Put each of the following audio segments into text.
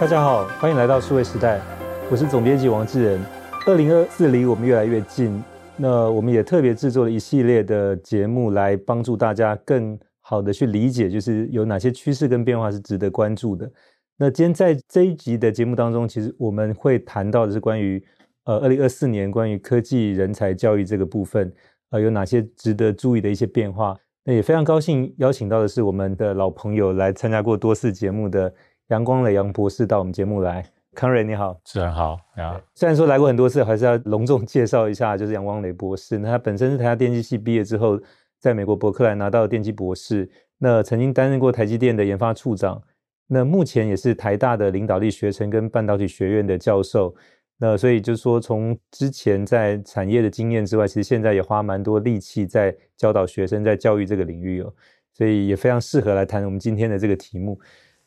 大家好，欢迎来到数位时代，我是总编辑王志仁。二零二四离我们越来越近，那我们也特别制作了一系列的节目，来帮助大家更好的去理解，就是有哪些趋势跟变化是值得关注的。那今天在这一集的节目当中，其实我们会谈到的是关于呃二零二四年关于科技人才教育这个部分，呃有哪些值得注意的一些变化。那也非常高兴邀请到的是我们的老朋友，来参加过多次节目的杨光磊杨博士到我们节目来。康瑞你好，主持人好啊。虽然说来过很多次，还是要隆重介绍一下，就是杨光磊博士。那他本身是台大电机系毕业之后，在美国伯克莱拿到电机博士，那曾经担任过台积电的研发处长，那目前也是台大的领导力学程跟半导体学院的教授。那所以就是说，从之前在产业的经验之外，其实现在也花蛮多力气在教导学生，在教育这个领域哦，所以也非常适合来谈我们今天的这个题目。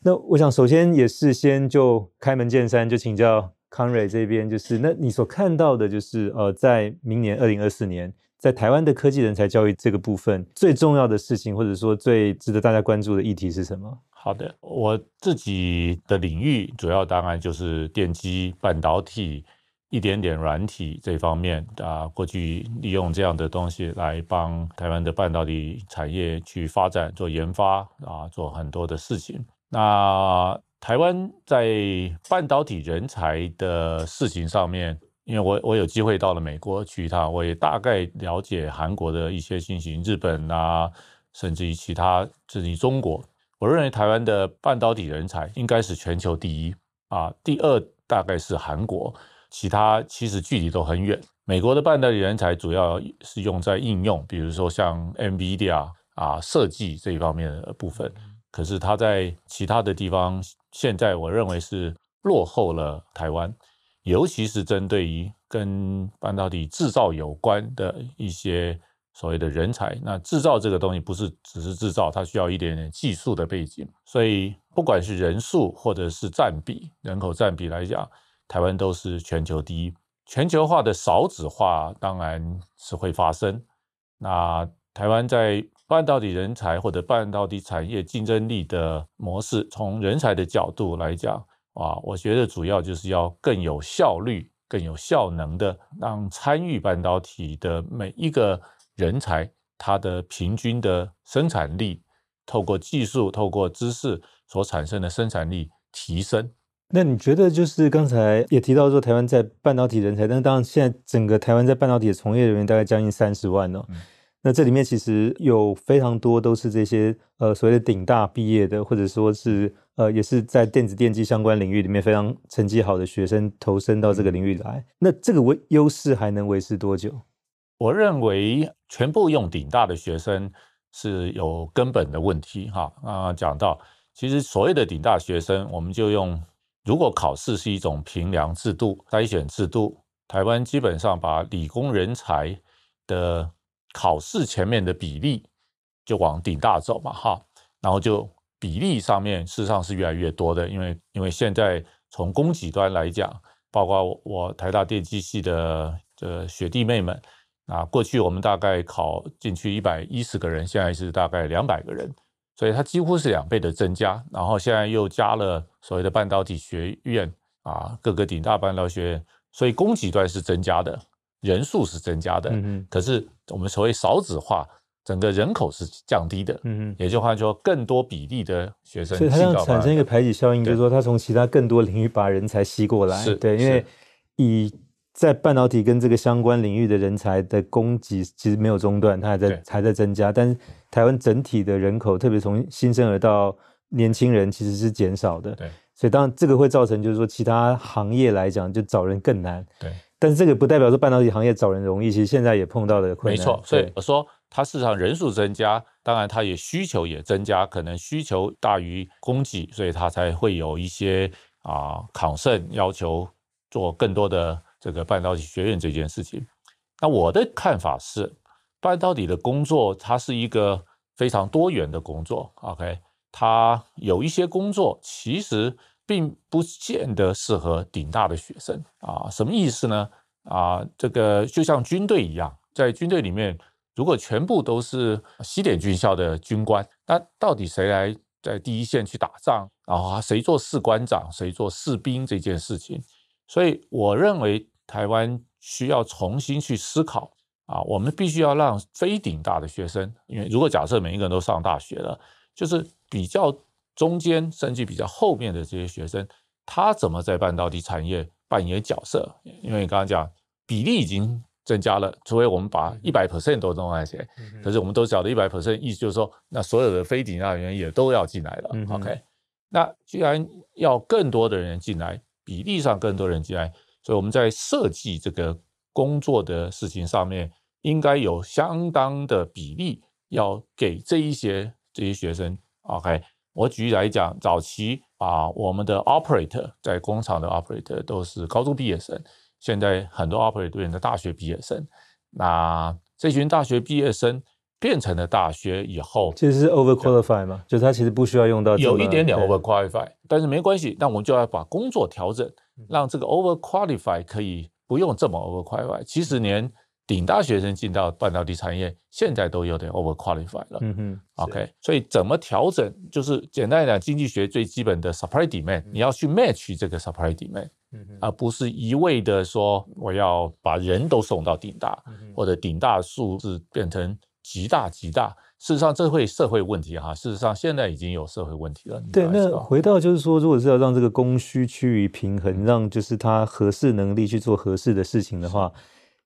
那我想首先也是先就开门见山，就请教康瑞这边，就是那你所看到的，就是呃，在明年二零二四年，在台湾的科技人才教育这个部分，最重要的事情，或者说最值得大家关注的议题是什么？好的，我自己的领域主要当然就是电机、半导体、一点点软体这方面啊，过去利用这样的东西来帮台湾的半导体产业去发展、做研发啊，做很多的事情。那台湾在半导体人才的事情上面，因为我我有机会到了美国去一趟，我也大概了解韩国的一些情形，日本啊，甚至于其他甚至于中国。我认为台湾的半导体人才应该是全球第一啊，第二大概是韩国，其他其实距离都很远。美国的半导体人才主要是用在应用，比如说像 NVIDIA 啊设计这一方面的部分。可是他在其他的地方，现在我认为是落后了台湾，尤其是针对于跟半导体制造有关的一些所谓的人才。那制造这个东西不是只是制造，它需要一点点技术的背景。所以不管是人数或者是占比，人口占比来讲，台湾都是全球第一。全球化的少子化当然是会发生。那台湾在半导体人才或者半导体产业竞争力的模式，从人才的角度来讲，啊，我觉得主要就是要更有效率、更有效能的，让参与半导体的每一个人才，他的平均的生产力，透过技术、透过知识所产生的生产力提升。那你觉得，就是刚才也提到说，台湾在半导体人才，但当然现在整个台湾在半导体的从业人员大概将近三十万哦。嗯那这里面其实有非常多都是这些呃所谓的顶大毕业的，或者说是呃也是在电子电机相关领域里面非常成绩好的学生投身到这个领域来。那这个维优势还能维持多久？我认为全部用顶大的学生是有根本的问题哈。啊，讲到其实所谓的顶大学生，我们就用如果考试是一种评量制度、筛选制度，台湾基本上把理工人才的考试前面的比例就往顶大走嘛，哈，然后就比例上面事实上是越来越多的，因为因为现在从供给端来讲，包括我，我台大电机系的这学弟妹们啊，过去我们大概考进去一百一十个人，现在是大概两百个人，所以它几乎是两倍的增加，然后现在又加了所谓的半导体学院啊，各个顶大半导体学院，所以供给端是增加的。人数是增加的，嗯哼，可是我们所谓少子化，整个人口是降低的，嗯哼，也就换说更多比例的学生，所以它这样产生一个排挤效应，就是说它从其他更多领域把人才吸过来，是对，因为以在半导体跟这个相关领域的人才的供给其实没有中断，它还在还在增加，但是台湾整体的人口，特别从新生儿到年轻人其实是减少的，对，所以当然这个会造成就是说其他行业来讲就找人更难，对。但是这个不代表说半导体行业找人容易，其实现在也碰到的困难。没错，所以我说它市场人数增加，当然它也需求也增加，可能需求大于供给，所以它才会有一些啊考生要求做更多的这个半导体学院这件事情。那我的看法是，半导体的工作它是一个非常多元的工作。OK，它有一些工作其实。并不见得适合顶大的学生啊，什么意思呢？啊，这个就像军队一样，在军队里面，如果全部都是西点军校的军官，那到底谁来在第一线去打仗，然后谁做士官长，谁做士兵这件事情。所以我认为台湾需要重新去思考啊，我们必须要让非顶大的学生，因为如果假设每一个人都上大学了，就是比较中间甚至比较后面的这些学生，他怎么在半导体产业扮演角色？因为你刚刚讲比例已经。增加了，除非我们把一百 percent 都弄来写，可是我们都晓得一百 percent 意思就是说，那所有的非顶大人也都要进来了。嗯、OK，那既然要更多的人进来，比例上更多人进来，所以我们在设计这个工作的事情上面，应该有相当的比例要给这一些这些学生。OK，我举例来讲，早期啊，我们的 operator 在工厂的 operator 都是高中毕业生。现在很多 operator 变成大学毕业生，那这群大学毕业生变成了大学以后，其实是 overqualified 嘛，就他其实不需要用到有一点点 overqualified，但是没关系，那我们就要把工作调整，让这个 overqualified 可以不用这么 overqualified。其实连顶大学生进到半导体产业，现在都有点 overqualified 了。嗯哼，OK，所以怎么调整？就是简单来讲，经济学最基本的 supply demand，你要去 match 这个 supply demand。而不是一味的说我要把人都送到顶大，或者顶大数字变成极大极大。事实上，这会社会问题哈。事实上，现在已经有社会问题了。对，那回到就是说，如果是要让这个供需趋于平衡，让就是他合适能力去做合适的事情的话。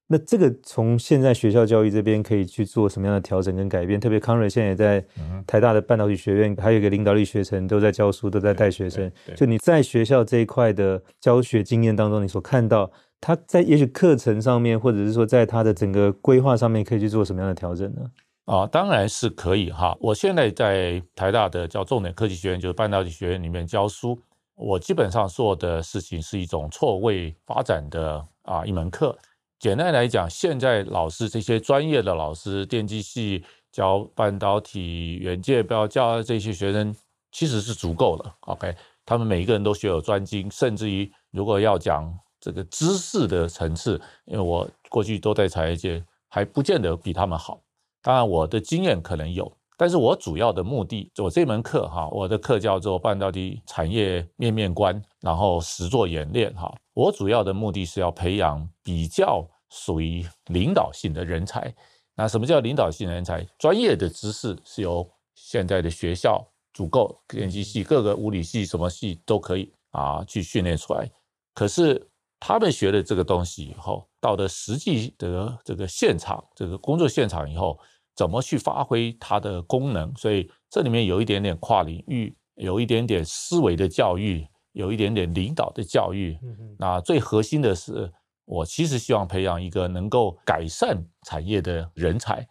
那这个从现在学校教育这边可以去做什么样的调整跟改变？特别康瑞现在也在台大的半导体学院，还有一个领导力学程，都在教书，都在带学生。就你在学校这一块的教学经验当中，你所看到他在也许课程上面，或者是说在他的整个规划上面，可以去做什么样的调整呢？啊，当然是可以哈。我现在在台大的叫重点科技学院，就是半导体学院里面教书，我基本上做的事情是一种错位发展的啊一门课。简单来讲，现在老师这些专业的老师，电机系教半导体元件，不要教这些学生，其实是足够了。OK，他们每一个人都学有专精，甚至于如果要讲这个知识的层次，因为我过去都在产业界，还不见得比他们好。当然，我的经验可能有，但是我主要的目的，我这门课哈，我的课叫做半导体产业面面观，然后实作演练哈。我主要的目的是要培养比较属于领导性的人才。那什么叫领导性人才？专业的知识是由现在的学校足够，电机系、各个物理系、什么系都可以啊去训练出来。可是他们学了这个东西以后，到了实际的这个现场、这个工作现场以后，怎么去发挥它的功能？所以这里面有一点点跨领域，有一点点思维的教育。有一点点领导的教育，那最核心的是，我其实希望培养一个能够改善产业的人才，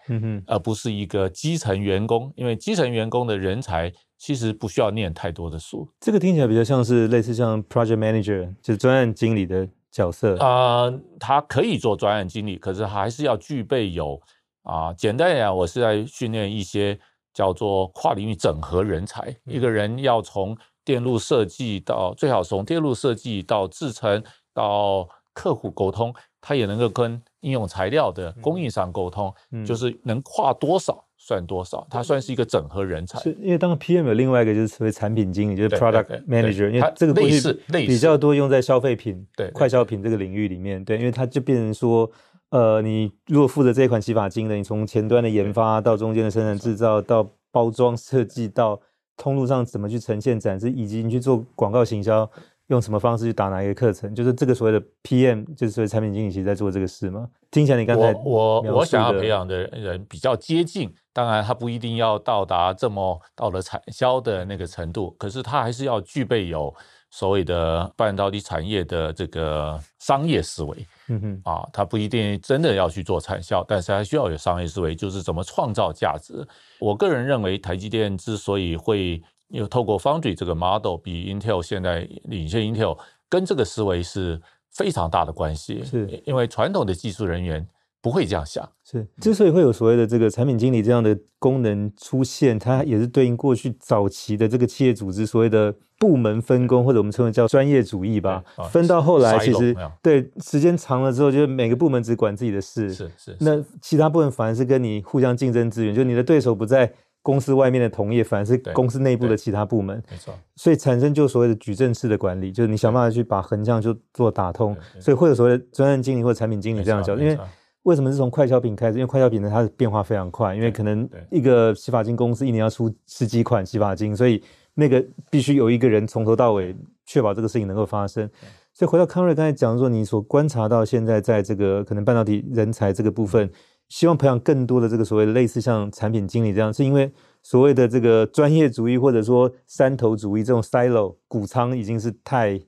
而不是一个基层员工。因为基层员工的人才其实不需要念太多的书。这个听起来比较像是类似像 project manager，就是专案经理的角色。啊、呃，他可以做专案经理，可是还是要具备有啊、呃，简单来讲，我是在训练一些叫做跨领域整合人才。一个人要从电路设计到最好从电路设计到制程到客户沟通，他也能够跟应用材料的供应商沟通，嗯、就是能跨多少算多少，他算是一个整合人才。是因为当 PM 有另外一个就是所谓产品经理，就是 Product Manager，因为这个类似比较多用在消费品、对快消品这个领域里面，对，因为它就变成说，呃，你如果负责这一款洗发精的，你从前端的研发到中间的生产制造到包装设计到。通路上怎么去呈现展示，以及你去做广告行销，用什么方式去打哪一个课程，就是这个所谓的 PM，就是所谓产品经理，其实在做这个事嘛？听起来你刚才我我我想要培养的人比较接近，当然他不一定要到达这么到了产销的那个程度，可是他还是要具备有。所谓的半导体产业的这个商业思维，嗯哼，啊，他不一定真的要去做产销，但是他需要有商业思维，就是怎么创造价值。我个人认为，台积电之所以会有透过 Foundry 这个 model 比 Intel 现在领先 Intel，跟这个思维是非常大的关系，是因为传统的技术人员。不会这样想，是之所以会有所谓的这个产品经理这样的功能出现，它也是对应过去早期的这个企业组织所谓的部门分工，或者我们称为叫专业主义吧。分到后来，其实对时间长了之后，就是每个部门只管自己的事，是是。那其他部门反而是跟你互相竞争资源，就你的对手不在公司外面的同业，反而是公司内部的其他部门。没错，所以产生就所谓的矩阵式的管理，就是你想办法去把横向就做打通，所以会有所谓的专案经理或者产品经理这样叫。因为为什么是从快消品开始？因为快消品呢，它的变化非常快，因为可能一个洗发精公司一年要出十几款洗发精，所以那个必须有一个人从头到尾确保这个事情能够发生。所以回到康瑞刚才讲说，你所观察到现在在这个可能半导体人才这个部分。希望培养更多的这个所谓的类似像产品经理这样，是因为所谓的这个专业主义或者说山头主义这种 silo 谷仓已经是太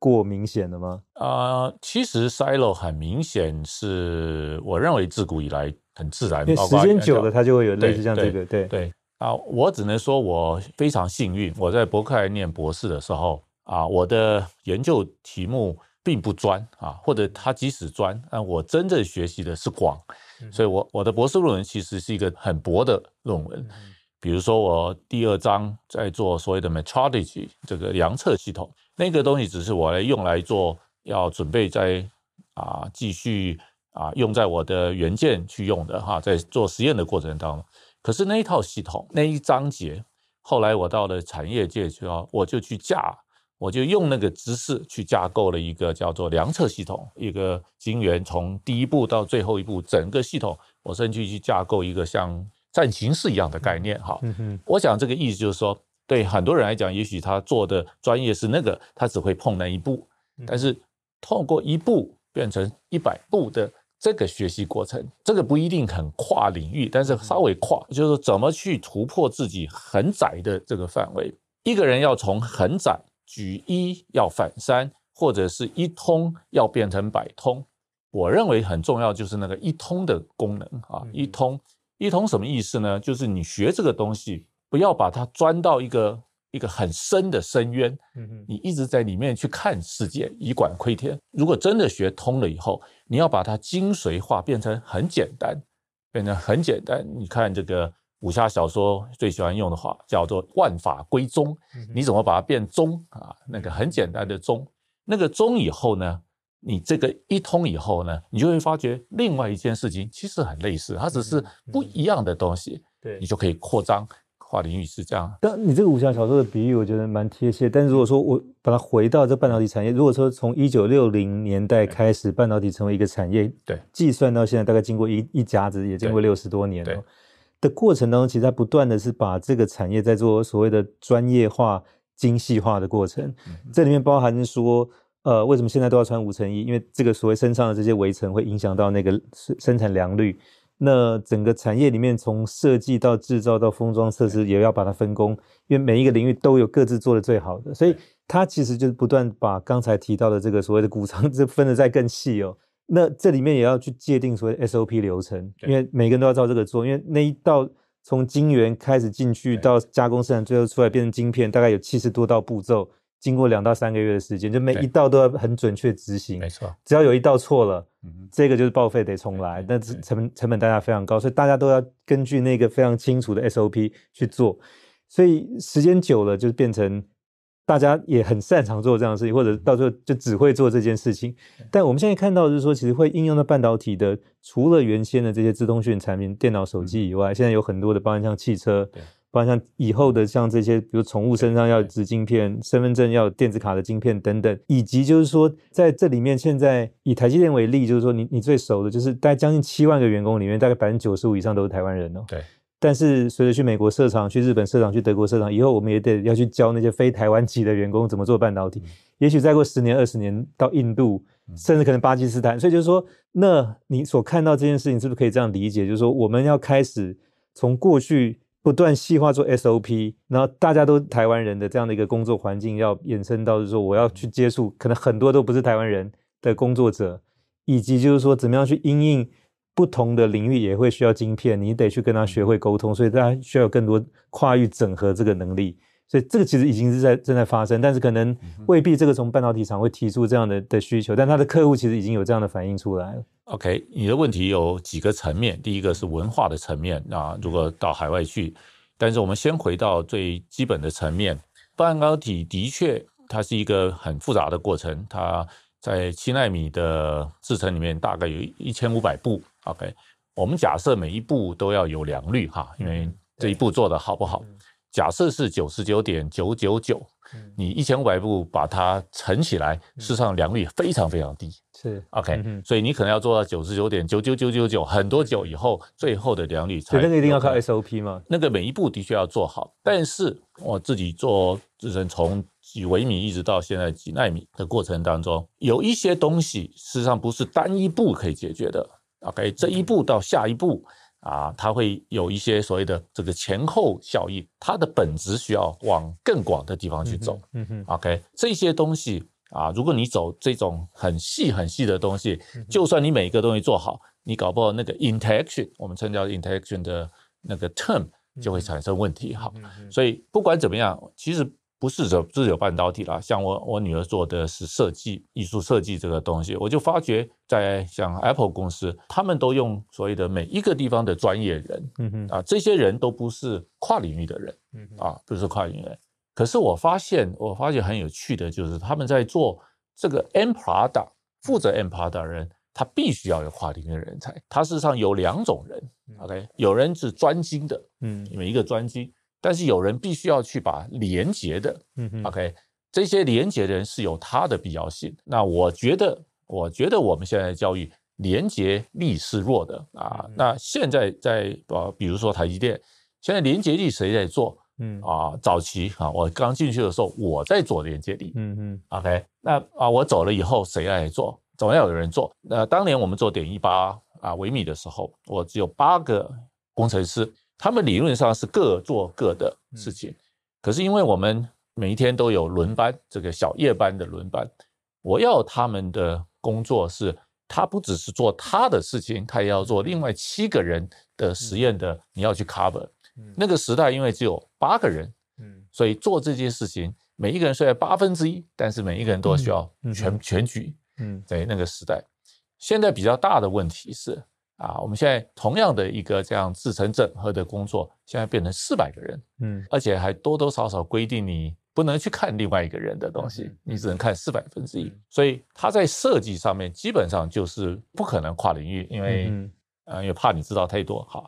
过明显的吗？啊、呃，其实 silo 很明显是我认为自古以来很自然，因为时间久了它就会有类似像这个，对对，对啊，我只能说我非常幸运，我在伯克莱念博士的时候啊，我的研究题目并不专啊，或者他即使专，但我真正学习的是广。所以我，我我的博士论文其实是一个很薄的论文，比如说我第二章在做所谓的 metrology 这个量测系统，那个东西只是我来用来做，要准备在啊继续啊用在我的元件去用的哈，在做实验的过程当中。可是那一套系统那一章节，后来我到了产业界去啊，我就去架。我就用那个知识去架构了一个叫做量测系统，一个晶圆从第一步到最后一步整个系统，我甚至去架构一个像战情室一样的概念。哈，嗯我想这个意思就是说，对很多人来讲，也许他做的专业是那个，他只会碰那一步，但是透过一步变成一百步的这个学习过程，这个不一定很跨领域，但是稍微跨，就是怎么去突破自己很窄的这个范围。一个人要从很窄。举一要反三，或者是一通要变成百通，我认为很重要，就是那个一通的功能啊。一通一通什么意思呢？就是你学这个东西，不要把它钻到一个一个很深的深渊，你一直在里面去看世界，以管窥天。如果真的学通了以后，你要把它精髓化，变成很简单，变成很简单。你看这个。武侠小说最喜欢用的话叫做“万法归宗”，你怎么把它变宗啊？那个很简单的宗，那个宗以后呢，你这个一通以后呢，你就会发觉另外一件事情其实很类似，它只是不一样的东西，对，你就可以扩张跨领域是这样。但你这个武侠小说的比喻，我觉得蛮贴切。但是如果说我把它回到这半导体产业，如果说从一九六零年代开始，半导体成为一个产业，对，计算到现在大概经过一一甲子，也经过六十多年了。的过程当中，其实它不断的是把这个产业在做所谓的专业化、精细化的过程。嗯、这里面包含说，呃，为什么现在都要穿五层衣？因为这个所谓身上的这些围层会影响到那个生产良率。那整个产业里面，从设计到制造到封装测试，也要把它分工，因为每一个领域都有各自做的最好的。所以它其实就是不断把刚才提到的这个所谓的谷仓，这分的再更细哦。那这里面也要去界定所谓 SOP 流程，因为每个人都要照这个做，因为那一道从晶圆开始进去到加工生产，最后出来变成晶片，大概有七十多道步骤，经过两到三个月的时间，就每一道都要很准确执行。没错，只要有一道错了，这个就是报废得重来，那成本成本代价非常高，所以大家都要根据那个非常清楚的 SOP 去做，所以时间久了就变成。大家也很擅长做这样的事情，或者到最后就只会做这件事情。但我们现在看到就是说，其实会应用到半导体的，除了原先的这些自通讯产品、电脑、手机以外，现在有很多的，包含像汽车，包含像以后的像这些，比如宠物身上要植晶片，身份证要有电子卡的晶片等等，以及就是说在这里面，现在以台积电为例，就是说你你最熟的就是大概将近七万个员工里面，大概百分之九十五以上都是台湾人哦。对。但是随着去美国设厂、去日本设厂、去德国设厂，以后我们也得要去教那些非台湾籍的员工怎么做半导体。也许再过十年、二十年，到印度，甚至可能巴基斯坦。所以就是说，那你所看到这件事情，是不是可以这样理解？就是说，我们要开始从过去不断细化做 SOP，然后大家都台湾人的这样的一个工作环境，要延伸到就是说，我要去接触可能很多都不是台湾人的工作者，以及就是说，怎么样去因应。不同的领域也会需要晶片，你得去跟他学会沟通，所以大家需要有更多跨域整合这个能力。所以这个其实已经是在正在发生，但是可能未必这个从半导体厂会提出这样的的需求，但他的客户其实已经有这样的反应出来了。OK，你的问题有几个层面，第一个是文化的层面啊，如果到海外去，但是我们先回到最基本的层面，半导体的确它是一个很复杂的过程，它。在七纳米的制程里面，大概有一千五百步。OK，我们假设每一步都要有良率哈，因为这一步做的好不好？假设是九十九点九九九，你一千五百步把它乘起来，事实上良率非常非常低。是 OK，所以你可能要做到九十九点九九九九九，很多九以后，最后的良率才。那个一定要靠 SOP 吗？那个每一步的确要做好，但是我自己做自身从几微米一直到现在几纳米的过程当中，有一些东西事实上不是单一步可以解决的。OK，这一步到下一步。啊，它会有一些所谓的这个前后效应，它的本质需要往更广的地方去走。嗯哼，OK，这些东西啊，如果你走这种很细很细的东西，就算你每一个东西做好，你搞不好那个 interaction，我们称叫 interaction 的那个 term 就会产生问题。好，所以不管怎么样，其实。不是只只有半导体啦，像我我女儿做的是设计艺术设计这个东西，我就发觉在像 Apple 公司，他们都用所谓的每一个地方的专业人，嗯哼啊，这些人都不是跨领域的人，嗯啊，不是跨领域人。可是我发现，我发现很有趣的就是他们在做这个 end product，负责 product 的人，他必须要有跨领域的人才。他事实上有两种人，OK，有人是专精的，嗯，每一个专精。但是有人必须要去把连接的，嗯嗯，OK，这些连接的人是有他的必要性。那我觉得，我觉得我们现在的教育连接力是弱的啊。那现在在呃，比如说台积电，现在连接力谁在做？嗯啊，早期啊，我刚进去的时候我在做连接力，嗯嗯，OK，那啊我走了以后谁来做？总要有人做。那当年我们做点一八啊微米的时候，我只有八个工程师。他们理论上是各做各的事情，可是因为我们每一天都有轮班，这个小夜班的轮班，我要他们的工作是，他不只是做他的事情，他也要做另外七个人的实验的，你要去 cover。那个时代因为只有八个人，所以做这件事情，每一个人虽然八分之一，但是每一个人都需要全全局。嗯在那个时代，现在比较大的问题是。啊，我们现在同样的一个这样制成整合的工作，现在变成四百个人，嗯，而且还多多少少规定你不能去看另外一个人的东西，你只能看四百分之一，所以它在设计上面基本上就是不可能跨领域，因为嗯，呃，也怕你知道太多，哈，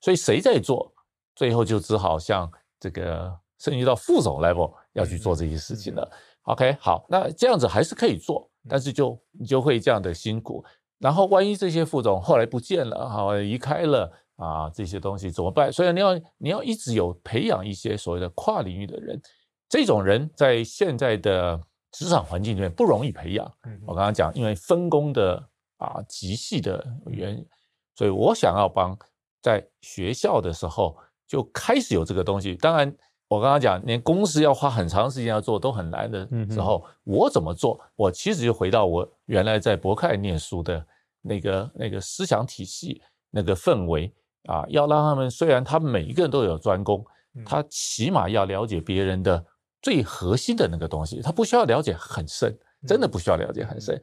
所以谁在做，最后就只好像这个升级到副总 level 要去做这些事情了。OK，好，那这样子还是可以做，但是就你就会这样的辛苦。然后，万一这些副总后来不见了，好离开了啊，这些东西怎么办？所以你要你要一直有培养一些所谓的跨领域的人，这种人在现在的职场环境里面不容易培养。我刚刚讲，因为分工的啊极细的原因，所以我想要帮在学校的时候就开始有这个东西。当然。我刚刚讲，连公司要花很长时间要做都很难的时候，嗯、我怎么做？我其实就回到我原来在伯克莱念书的那个那个思想体系、那个氛围啊，要让他们虽然他们每一个人都有专攻，他起码要了解别人的最核心的那个东西，他不需要了解很深，真的不需要了解很深，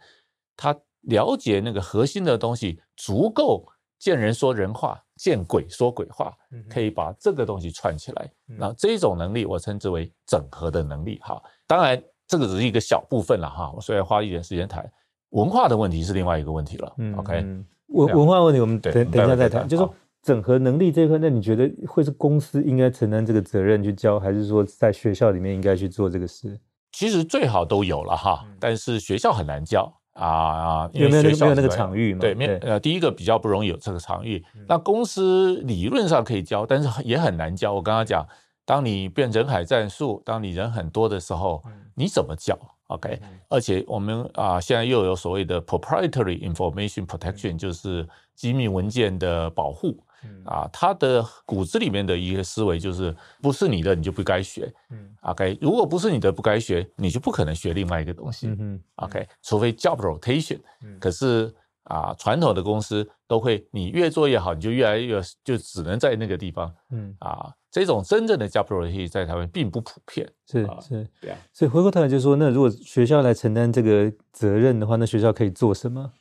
他了解那个核心的东西足够。见人说人话，见鬼说鬼话，可以把这个东西串起来。那这种能力，我称之为整合的能力。哈，当然这个只是一个小部分了哈。我虽然花一点时间谈文化的问题，是另外一个问题了。OK，文文化问题，我们等等一下再谈。就是说整合能力这一块，那你觉得会是公司应该承担这个责任去教，还是说在学校里面应该去做这个事？其实最好都有了哈，但是学校很难教。啊啊，因为没有没有那个场域嘛？对，没有呃，第一个比较不容易有这个场域。那公司理论上可以教，但是也很难教。我刚刚讲，当你变人海战术，当你人很多的时候，你怎么教？OK？而且我们啊，现在又有所谓的 proprietary information protection，就是机密文件的保护。啊，他的骨子里面的一些思维就是，不是你的你就不该学。嗯，OK，如果不是你的不该学，你就不可能学另外一个东西。嗯哼，OK，除非 job rotation。嗯，可是啊，传统的公司都会，你越做越好，你就越来越就只能在那个地方。嗯，啊，这种真正的 job rotation 在台湾并不普遍。是是，对啊。所以回过头来就说，那如果学校来承担这个责任的话，那学校可以做什么？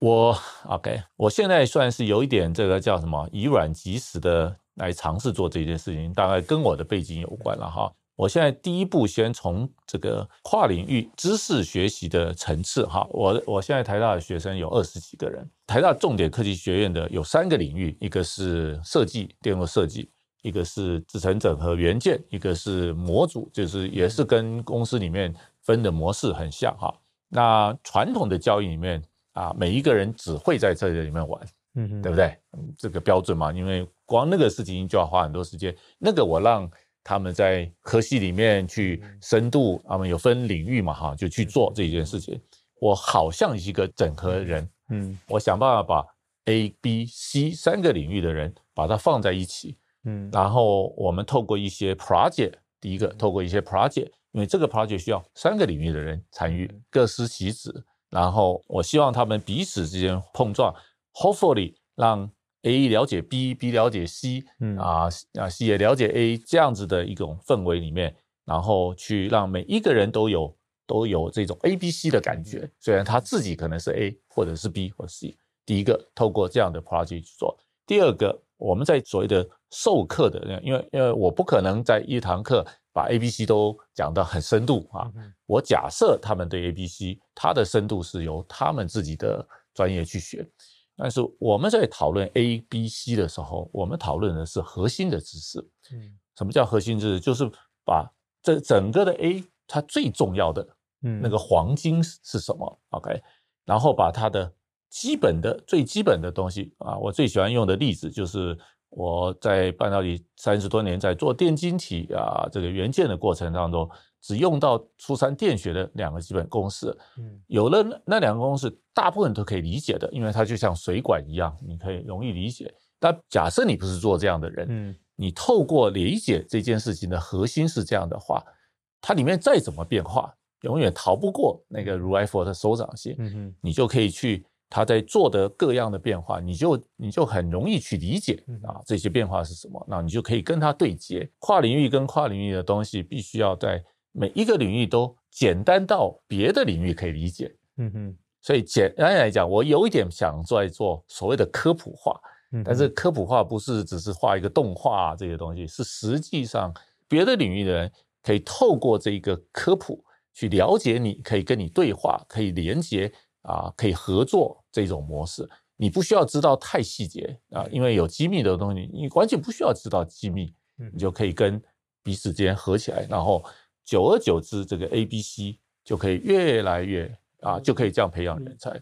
我 OK，我现在算是有一点这个叫什么以软击石的来尝试做这件事情，大概跟我的背景有关了哈。我现在第一步先从这个跨领域知识学习的层次哈，我我现在台大的学生有二十几个人，台大重点科技学院的有三个领域，一个是设计电路设计，一个是制成整合元件，一个是模组，就是也是跟公司里面分的模式很像哈。那传统的交易里面啊，每一个人只会在这里面玩，嗯哼，对不对？这个标准嘛，因为光那个事情就要花很多时间。那个我让他们在科系里面去深度，他们有分领域嘛哈，就去做这件事情。我好像一个整合人，嗯，我想办法把 A、B、C 三个领域的人把它放在一起，嗯，然后我们透过一些 project，第一个透过一些 project。因为这个 project 需要三个领域的人参与，各司其职。然后我希望他们彼此之间碰撞，hopefully 让 A 了解 B，B 了解 C，嗯啊啊 C 也了解 A 这样子的一种氛围里面，然后去让每一个人都有都有这种 A、B、C 的感觉。虽然他自己可能是 A 或者是 B 或者 C。第一个透过这样的 project 去做。第二个我们在所谓的授课的，因为因为我不可能在一堂课。把 A、B、C 都讲得很深度啊！我假设他们对 A、B、C，它的深度是由他们自己的专业去学。但是我们在讨论 A、B、C 的时候，我们讨论的是核心的知识。嗯，什么叫核心知识？就是把这整个的 A 它最重要的那个黄金是什么？OK，然后把它的基本的最基本的东西啊，我最喜欢用的例子就是。我在半导体三十多年，在做电晶体啊这个元件的过程当中，只用到初三电学的两个基本公式。嗯，有了那两个公式，大部分都可以理解的，因为它就像水管一样，你可以容易理解。但假设你不是做这样的人，嗯，你透过理解这件事情的核心是这样的话，它里面再怎么变化，永远逃不过那个如来佛的手掌心。嗯哼，你就可以去。他在做的各样的变化，你就你就很容易去理解啊，这些变化是什么，那你就可以跟他对接。跨领域跟跨领域的东西，必须要在每一个领域都简单到别的领域可以理解。嗯哼，所以简单来讲，我有一点想在做所谓的科普化，但是科普化不是只是画一个动画啊，这些东西，是实际上别的领域的人可以透过这一个科普去了解你，可以跟你对话，可以连接。啊，可以合作这种模式，你不需要知道太细节啊，因为有机密的东西，你完全不需要知道机密，你就可以跟彼此之间合起来，然后久而久之，这个 A、B、C 就可以越来越啊，就可以这样培养人才。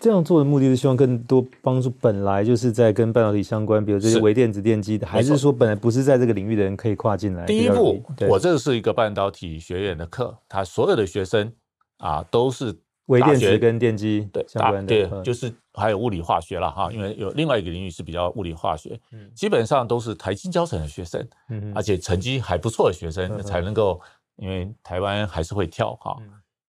这样做的目的是希望更多帮助本来就是在跟半导体相关，比如这些微电子电机的，还是说本来不是在这个领域的人可以跨进来？第一步，我这是一个半导体学院的课，他所有的学生啊都是。微电子跟电机对相关的，对，就是还有物理化学了哈，因为有另外一个领域是比较物理化学，基本上都是台清交成的学生，而且成绩还不错的学生才能够，因为台湾还是会跳哈，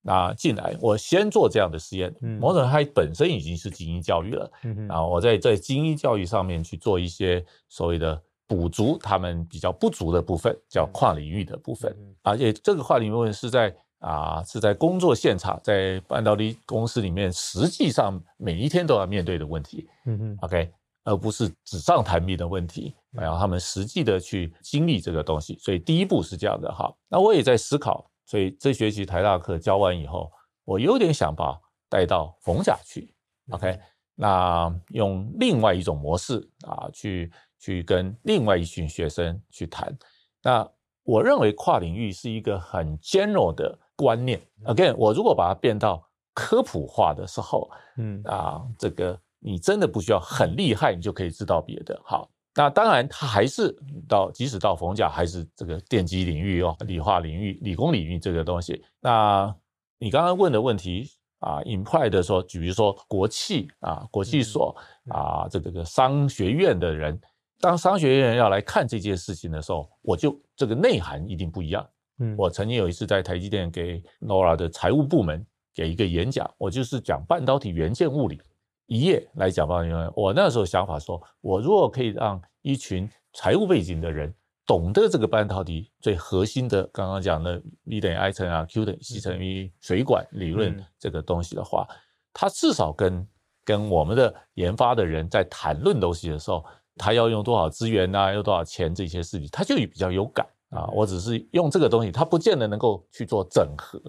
那进来我先做这样的实验，某种它本身已经是精英教育了，然后我在在精英教育上面去做一些所谓的补足他们比较不足的部分，叫跨领域的部分，而且这个跨领域部分是在。啊，是在工作现场，在半导体公司里面，实际上每一天都要面对的问题，嗯嗯，OK，而不是纸上谈兵的问题，然后他们实际的去经历这个东西，所以第一步是这样的哈。那我也在思考，所以这学期台大课教完以后，我有点想把带到冯甲去，OK，那用另外一种模式啊，去去跟另外一群学生去谈。那我认为跨领域是一个很 general 的。观念，again，我如果把它变到科普化的时候，嗯啊，这个你真的不需要很厉害，你就可以知道别的。好，那当然，它还是到即使到逢甲，还是这个电机领域哦，理化领域、理工领域这个东西。那你刚刚问的问题啊，imply 的说，比如说国企啊、国际所啊，这个个商学院的人，当商学院要来看这件事情的时候，我就这个内涵一定不一样。嗯，我曾经有一次在台积电给 Nora 的财务部门给一个演讲，我就是讲半导体元件物理一页来讲吧。因为我那时候想法说，我如果可以让一群财务背景的人懂得这个半导体最核心的，刚刚讲的 V 等于 I 乘啊，Q 等于 C 乘 V 水管理论这个东西的话，他至少跟跟我们的研发的人在谈论东西的时候，他要用多少资源啊，用多少钱这些事情，他就比较有感。啊，我只是用这个东西，他不见得能够去做整合。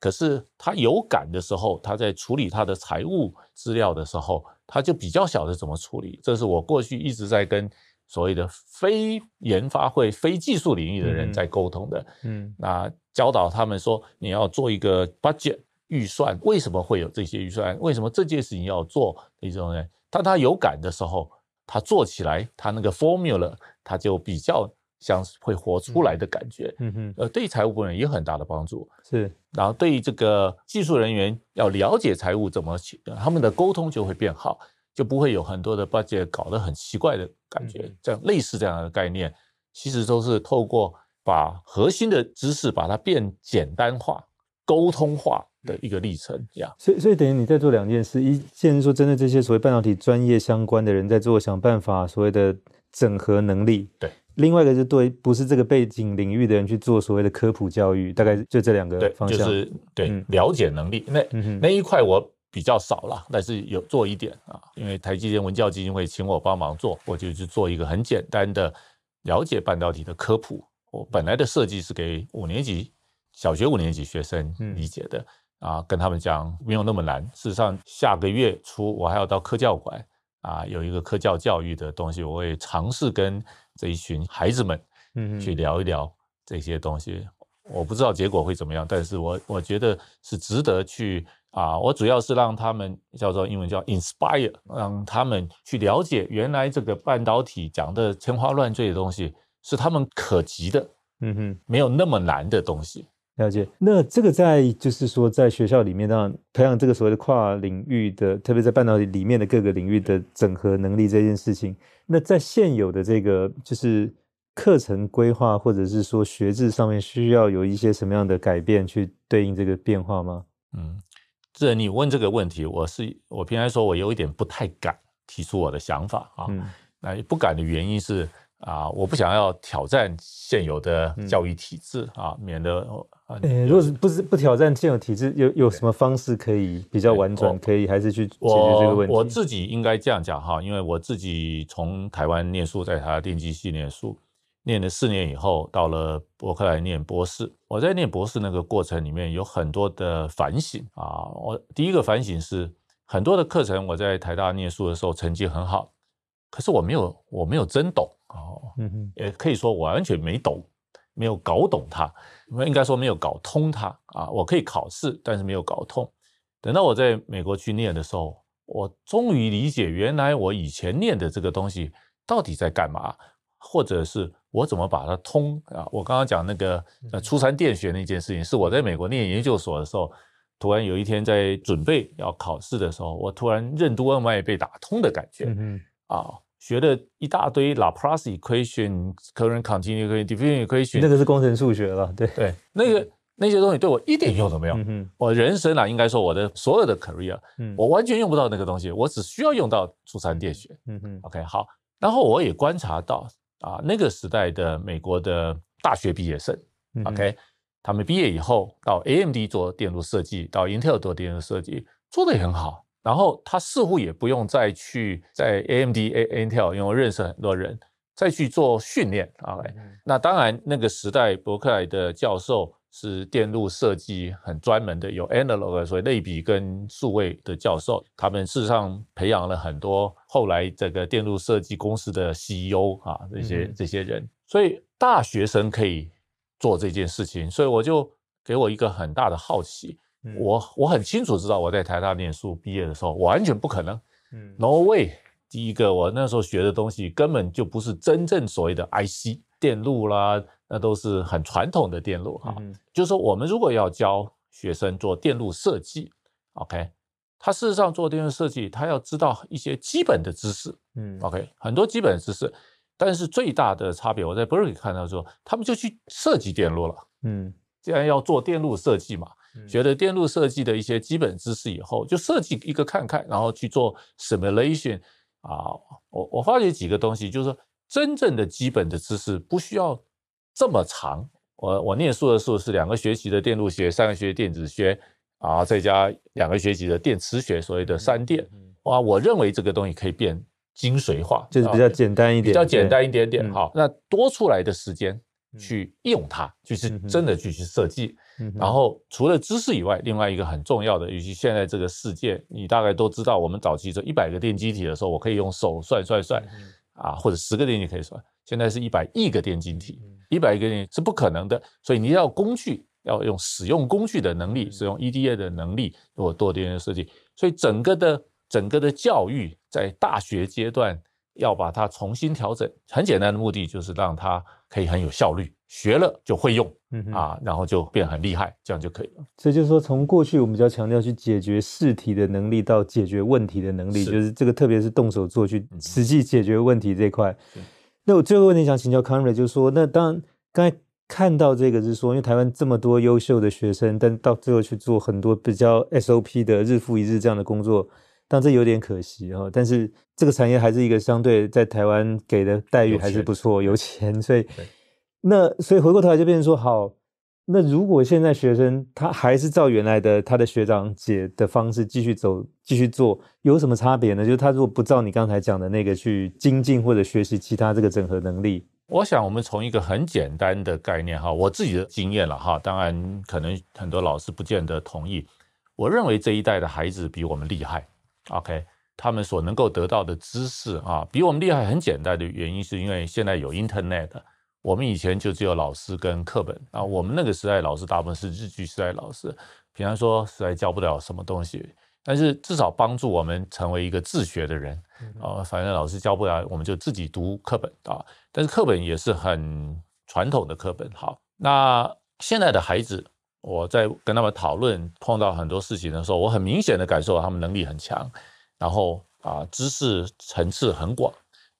可是他有感的时候，他在处理他的财务资料的时候，他就比较晓得怎么处理。这是我过去一直在跟所谓的非研发会、非技术领域的人在沟通的。嗯，那教导他们说，你要做一个 budget 预算，为什么会有这些预算？为什么这件事情要做？一种呢，当他有感的时候，他做起来，他那个 formula 他就比较。像是会活出来的感觉，嗯哼，呃，对于财务部门也有很大的帮助，是。然后对于这个技术人员要了解财务怎么去，他们的沟通就会变好，就不会有很多的 budget 搞得很奇怪的感觉。这样类似这样的概念，其实都是透过把核心的知识把它变简单化、沟通化的一个历程。这样，所以所以等于你在做两件事，一件是说针对这些所谓半导体专业相关的人在做想办法所谓的整合能力，对。另外一个是对不是这个背景领域的人去做所谓的科普教育，大概就这两个方向。就是对、嗯、了解能力，那、嗯、那一块我比较少了，但是有做一点啊。因为台积电文教基金会请我帮忙做，我就去做一个很简单的了解半导体的科普。我本来的设计是给五年级小学五年级学生理解的、嗯、啊，跟他们讲没有那么难。事实上，下个月初我还要到科教馆啊，有一个科教教育的东西，我会尝试跟。这一群孩子们，嗯，去聊一聊这些东西，我不知道结果会怎么样，但是我我觉得是值得去啊。我主要是让他们叫做英文叫 inspire，让他们去了解原来这个半导体讲的天花乱坠的东西是他们可及的，嗯哼，没有那么难的东西。了解。那这个在就是说，在学校里面让培养这个所谓的跨领域的，特别在半导体里面的各个领域的整合能力这件事情。那在现有的这个就是课程规划或者是说学制上面，需要有一些什么样的改变去对应这个变化吗？嗯，这你问这个问题，我是我平常说我有一点不太敢提出我的想法啊。嗯，那不敢的原因是啊，我不想要挑战现有的教育体制啊，嗯、免得。呃，如果是不是不挑战现有体制，有有什么方式可以比较婉转，可以还是去解决这个问题？我，我自己应该这样讲哈，因为我自己从台湾念书，在台大电机系念书，念了四年以后，到了伯克莱念博士。我在念博士那个过程里面有很多的反省啊。我第一个反省是，很多的课程我在台大念书的时候成绩很好，可是我没有我没有真懂哦，嗯哼，也可以说我完全没懂。没有搞懂它，应该说没有搞通它啊！我可以考试，但是没有搞通。等到我在美国去念的时候，我终于理解原来我以前念的这个东西到底在干嘛，或者是我怎么把它通啊？我刚刚讲那个呃初三电学那件事情，是我在美国念研究所的时候，突然有一天在准备要考试的时候，我突然任督二脉被打通的感觉，嗯啊。学了一大堆 Laplace equation、current continuous equation、diffusion equation，那个是工程数学了，对对，那个那些东西对我一点用都没有。嗯、我人生啊，应该说我的所有的 career，、嗯、我完全用不到那个东西，我只需要用到初三电学。嗯哼，OK，好。然后我也观察到啊，那个时代的美国的大学毕业生、嗯、，OK，他们毕业以后到 AMD 做电路设计，到 Intel 做电路设计，做得也很好。然后他似乎也不用再去在 AMD、A、Intel，因为我认识很多人，再去做训练啊。Okay? 那当然，那个时代伯克莱的教授是电路设计很专门的，有 analog 所以类比跟数位的教授，他们事实上培养了很多后来这个电路设计公司的 CEO 啊，这些这些人，所以大学生可以做这件事情，所以我就给我一个很大的好奇。我我很清楚知道，我在台大念书毕业的时候，完全不可能。嗯，No way。第一个，我那时候学的东西根本就不是真正所谓的 IC 电路啦，那都是很传统的电路哈。嗯，就是说，我们如果要教学生做电路设计，OK，他事实上做电路设计，他要知道一些基本的知识。嗯，OK，很多基本的知识，但是最大的差别，我在 Berkeley 看到说，他们就去设计电路了。嗯，既然要做电路设计嘛。学了电路设计的一些基本知识以后，就设计一个看看，然后去做 simulation 啊。我我发觉几个东西，就是说真正的基本的知识不需要这么长。我我念书的时候是两个学期的电路学，三个学期电子学啊，再加两个学期的电磁学，所谓的三电。哇，我认为这个东西可以变精髓化，就是比较简单一点，比较简单一点点。好，那多出来的时间。去用它，就是真的去去设计。嗯、然后除了知识以外，另外一个很重要的，尤其现在这个世界，你大概都知道，我们早期这一百个电机体的时候，我可以用手算算算。嗯、啊，或者十个电机可以算，现在是一百亿个电晶体，一百亿个电是不可能的，所以你要工具，要用使用工具的能力，使用 EDA 的能力做多电的设计，所以整个的整个的教育在大学阶段要把它重新调整，很简单的目的就是让它可以很有效率。学了就会用，嗯啊，然后就变很厉害，这样就可以了。所以就是说，从过去我们比较强调去解决试题的能力，到解决问题的能力，是就是这个，特别是动手做去实际解决问题这一块。嗯、那我最后问题想请教 Conrad，就是说，那当然刚才看到这个是说，因为台湾这么多优秀的学生，但到最后去做很多比较 SOP 的日复一日这样的工作，当然这有点可惜哈。但是这个产业还是一个相对在台湾给的待遇还是不错，有钱，有钱，所以。那所以回过头来就变成说，好，那如果现在学生他还是照原来的他的学长姐的方式继续走，继续做，有什么差别呢？就是他如果不照你刚才讲的那个去精进或者学习其他这个整合能力，我想我们从一个很简单的概念哈，我自己的经验了哈，当然可能很多老师不见得同意。我认为这一代的孩子比我们厉害，OK，他们所能够得到的知识啊，比我们厉害。很简单的原因是因为现在有 Internet。我们以前就只有老师跟课本啊，我们那个时代老师大部分是日剧时代老师，平常说实在教不了什么东西，但是至少帮助我们成为一个自学的人啊。反正老师教不了，我们就自己读课本啊。但是课本也是很传统的课本。好，那现在的孩子，我在跟他们讨论碰到很多事情的时候，我很明显的感受到他们能力很强，然后啊知识层次很广。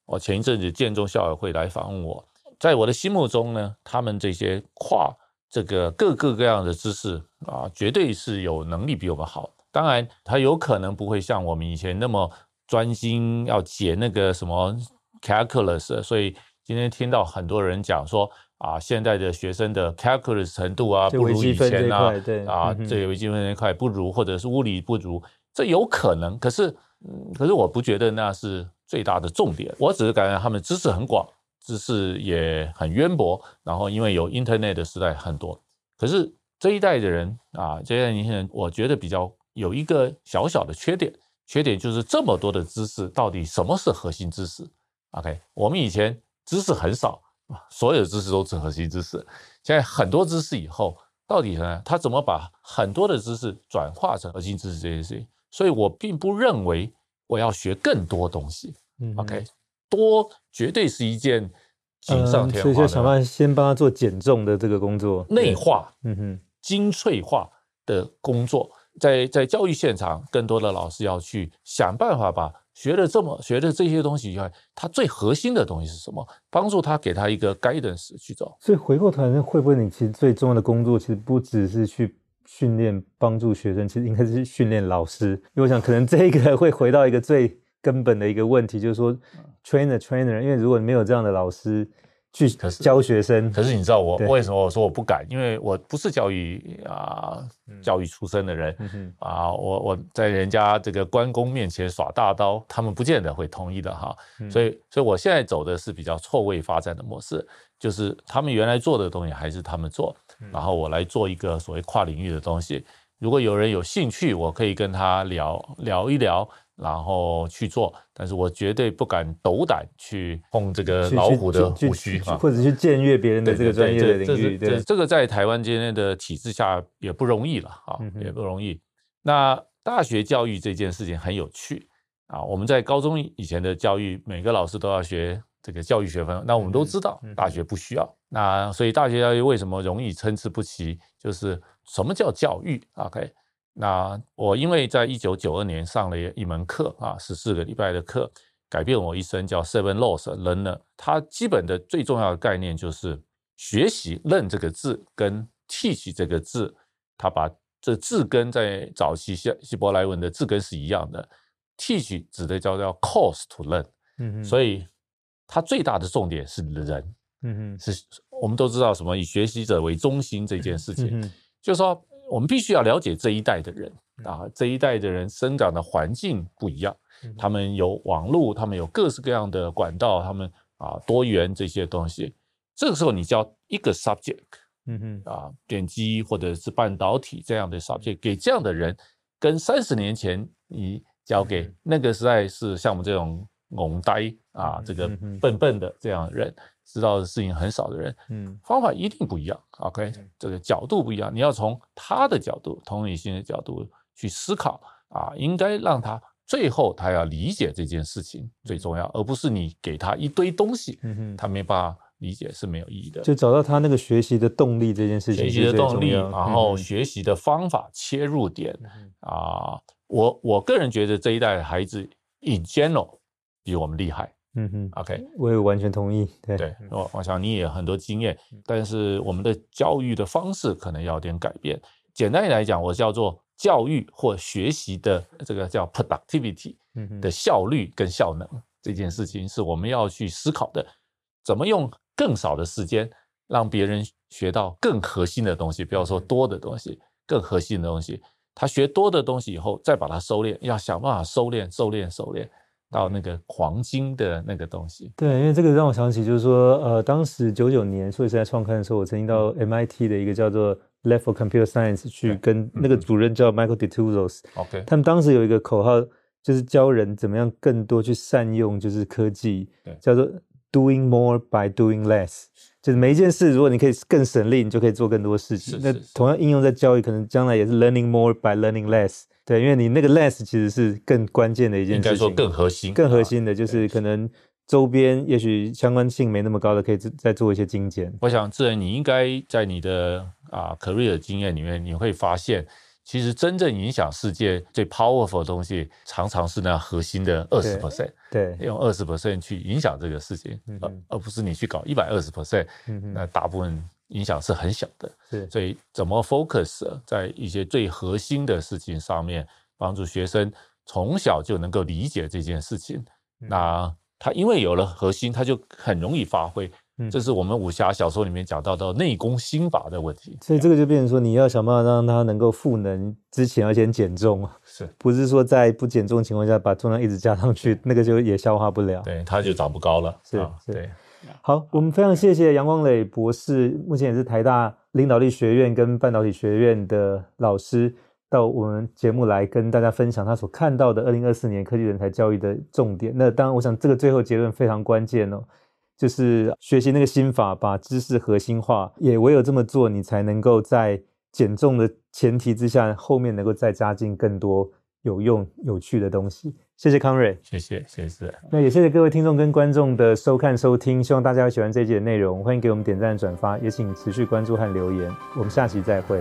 我前一阵子建中校友会来访问我。在我的心目中呢，他们这些跨这个各个各样的知识啊，绝对是有能力比我们好。当然，他有可能不会像我们以前那么专心要解那个什么 calculus。所以今天听到很多人讲说啊，现在的学生的 calculus 程度啊，不如以前啊，对啊，这个微积分那块不如，或者是物理不如，这有可能。可是，嗯，可是我不觉得那是最大的重点。我只是感觉他们知识很广。知识也很渊博，然后因为有 Internet 的时代很多，可是这一代的人啊，这一代年轻人，我觉得比较有一个小小的缺点，缺点就是这么多的知识，到底什么是核心知识？OK，我们以前知识很少，所有的知识都是核心知识，现在很多知识以后，到底呢，他怎么把很多的知识转化成核心知识这件事情？所以我并不认为我要学更多东西。嗯，OK。多绝对是一件锦上添花的，所以就想办法先帮他做减重的这个工作，内化，嗯哼，精粹化的工作，在在教育现场，更多的老师要去想办法把学了这么学的这些东西以外，他最核心的东西是什么？帮助他给他一个 guidance 去走。所以回过头来，会不会你其实最重要的工作，其实不只是去训练帮助学生，其实应该是训练老师。因为我想，可能这个会回到一个最。根本的一个问题就是说，trainer trainer，因为如果没有这样的老师去教学生，可是，可是你知道我为什么我说我不敢？因为我不是教育啊教育出身的人啊，我我在人家这个关公面前耍大刀，他们不见得会同意的哈。所以，所以我现在走的是比较错位发展的模式，就是他们原来做的东西还是他们做，然后我来做一个所谓跨领域的东西。如果有人有兴趣，我可以跟他聊聊一聊。然后去做，但是我绝对不敢斗胆去碰这个老虎的胡须啊，或者去僭越别人的这个专业的领域。对，这个在台湾今天的体制下也不容易了啊，也不容易。那大学教育这件事情很有趣啊，我们在高中以前的教育，每个老师都要学这个教育学分，那我们都知道大学不需要。那所以大学教育为什么容易参差不齐？就是什么叫教育？OK。那我因为在一九九二年上了一门课啊，十四个礼拜的课，改变我一生，叫 Seven Laws of Learner。它基本的最重要的概念就是学习 “learn” 这个字跟 “teach” 这个字，它把这字根在早期希希伯来文的字根是一样的。teach 指的叫叫 cause to learn，嗯哼，所以它最大的重点是人，嗯哼，是我们都知道什么以学习者为中心这件事情，嗯，就是说。我们必须要了解这一代的人啊，这一代的人生长的环境不一样，他们有网络，他们有各式各样的管道，他们啊多元这些东西。这个时候你教一个 subject，嗯哼，啊电机或者是半导体这样的 subject 给这样的人，跟三十年前你教给那个时代是像我们这种懵呆啊，这个笨笨的这样的人，知道的事情很少的人，嗯，方法一定不一样。OK，这个角度不一样，你要从他的角度、同理心的角度去思考啊，应该让他最后他要理解这件事情最。重要，而不是你给他一堆东西，嗯，他没办法理解是没有意义的。就找到他那个学习的动力这件事情，学习的动力，然后学习的方法、切入点啊，我我个人觉得这一代的孩子 in general 比我们厉害。嗯哼，OK，我也完全同意。对，对，我我想你也很多经验，但是我们的教育的方式可能要有点改变。简单来讲，我叫做教育或学习的这个叫 productivity 的效率跟效能这件事情，是我们要去思考的。怎么用更少的时间让别人学到更核心的东西？不要说多的东西，更核心的东西。他学多的东西以后，再把它收敛，要想办法收敛、收敛、收敛。到那个黄金的那个东西，对，因为这个让我想起，就是说，呃，当时九九年硕士在创刊的时候，我曾经到 MIT 的一个叫做 Lab for Computer Science 去跟那个主任叫 Michael Detouzos，OK，他们当时有一个口号，就是教人怎么样更多去善用就是科技，叫做 Doing More by Doing Less，就是每一件事，如果你可以更省力，你就可以做更多事情。那同样应用在教育，可能将来也是 Learning More by Learning Less。对，因为你那个 less 其实是更关键的一件事情，应该说更核心，更核心的就是可能周边也许相关性没那么高的，可以再做一些精简。我想，智仁，你应该在你的啊 career 经验里面，你会发现，其实真正影响世界最 powerful 的东西，常常是那核心的二十 percent，对，用二十 percent 去影响这个事情，而、嗯、而不是你去搞一百二十 percent，那大部分。影响是很小的，是，所以怎么 focus 在一些最核心的事情上面，帮助学生从小就能够理解这件事情。嗯、那他因为有了核心，他就很容易发挥。嗯，这是我们武侠小说里面讲到的内功心法的问题。所以这个就变成说，你要想办法让他能够赋能之前要先减重，是不是说在不减重的情况下把重量一直加上去，那个就也消化不了，对，他就长不高了。是，是对。好，我们非常谢谢杨光磊博士，目前也是台大领导力学院跟半导体学院的老师，到我们节目来跟大家分享他所看到的二零二四年科技人才教育的重点。那当然，我想这个最后结论非常关键哦，就是学习那个心法，把知识核心化，也唯有这么做，你才能够在减重的前提之下，后面能够再加进更多有用、有趣的东西。谢谢康瑞，谢谢谢谢。那也谢谢各位听众跟观众的收看收听，希望大家会喜欢这一集的内容，欢迎给我们点赞转发，也请持续关注和留言，我们下期再会。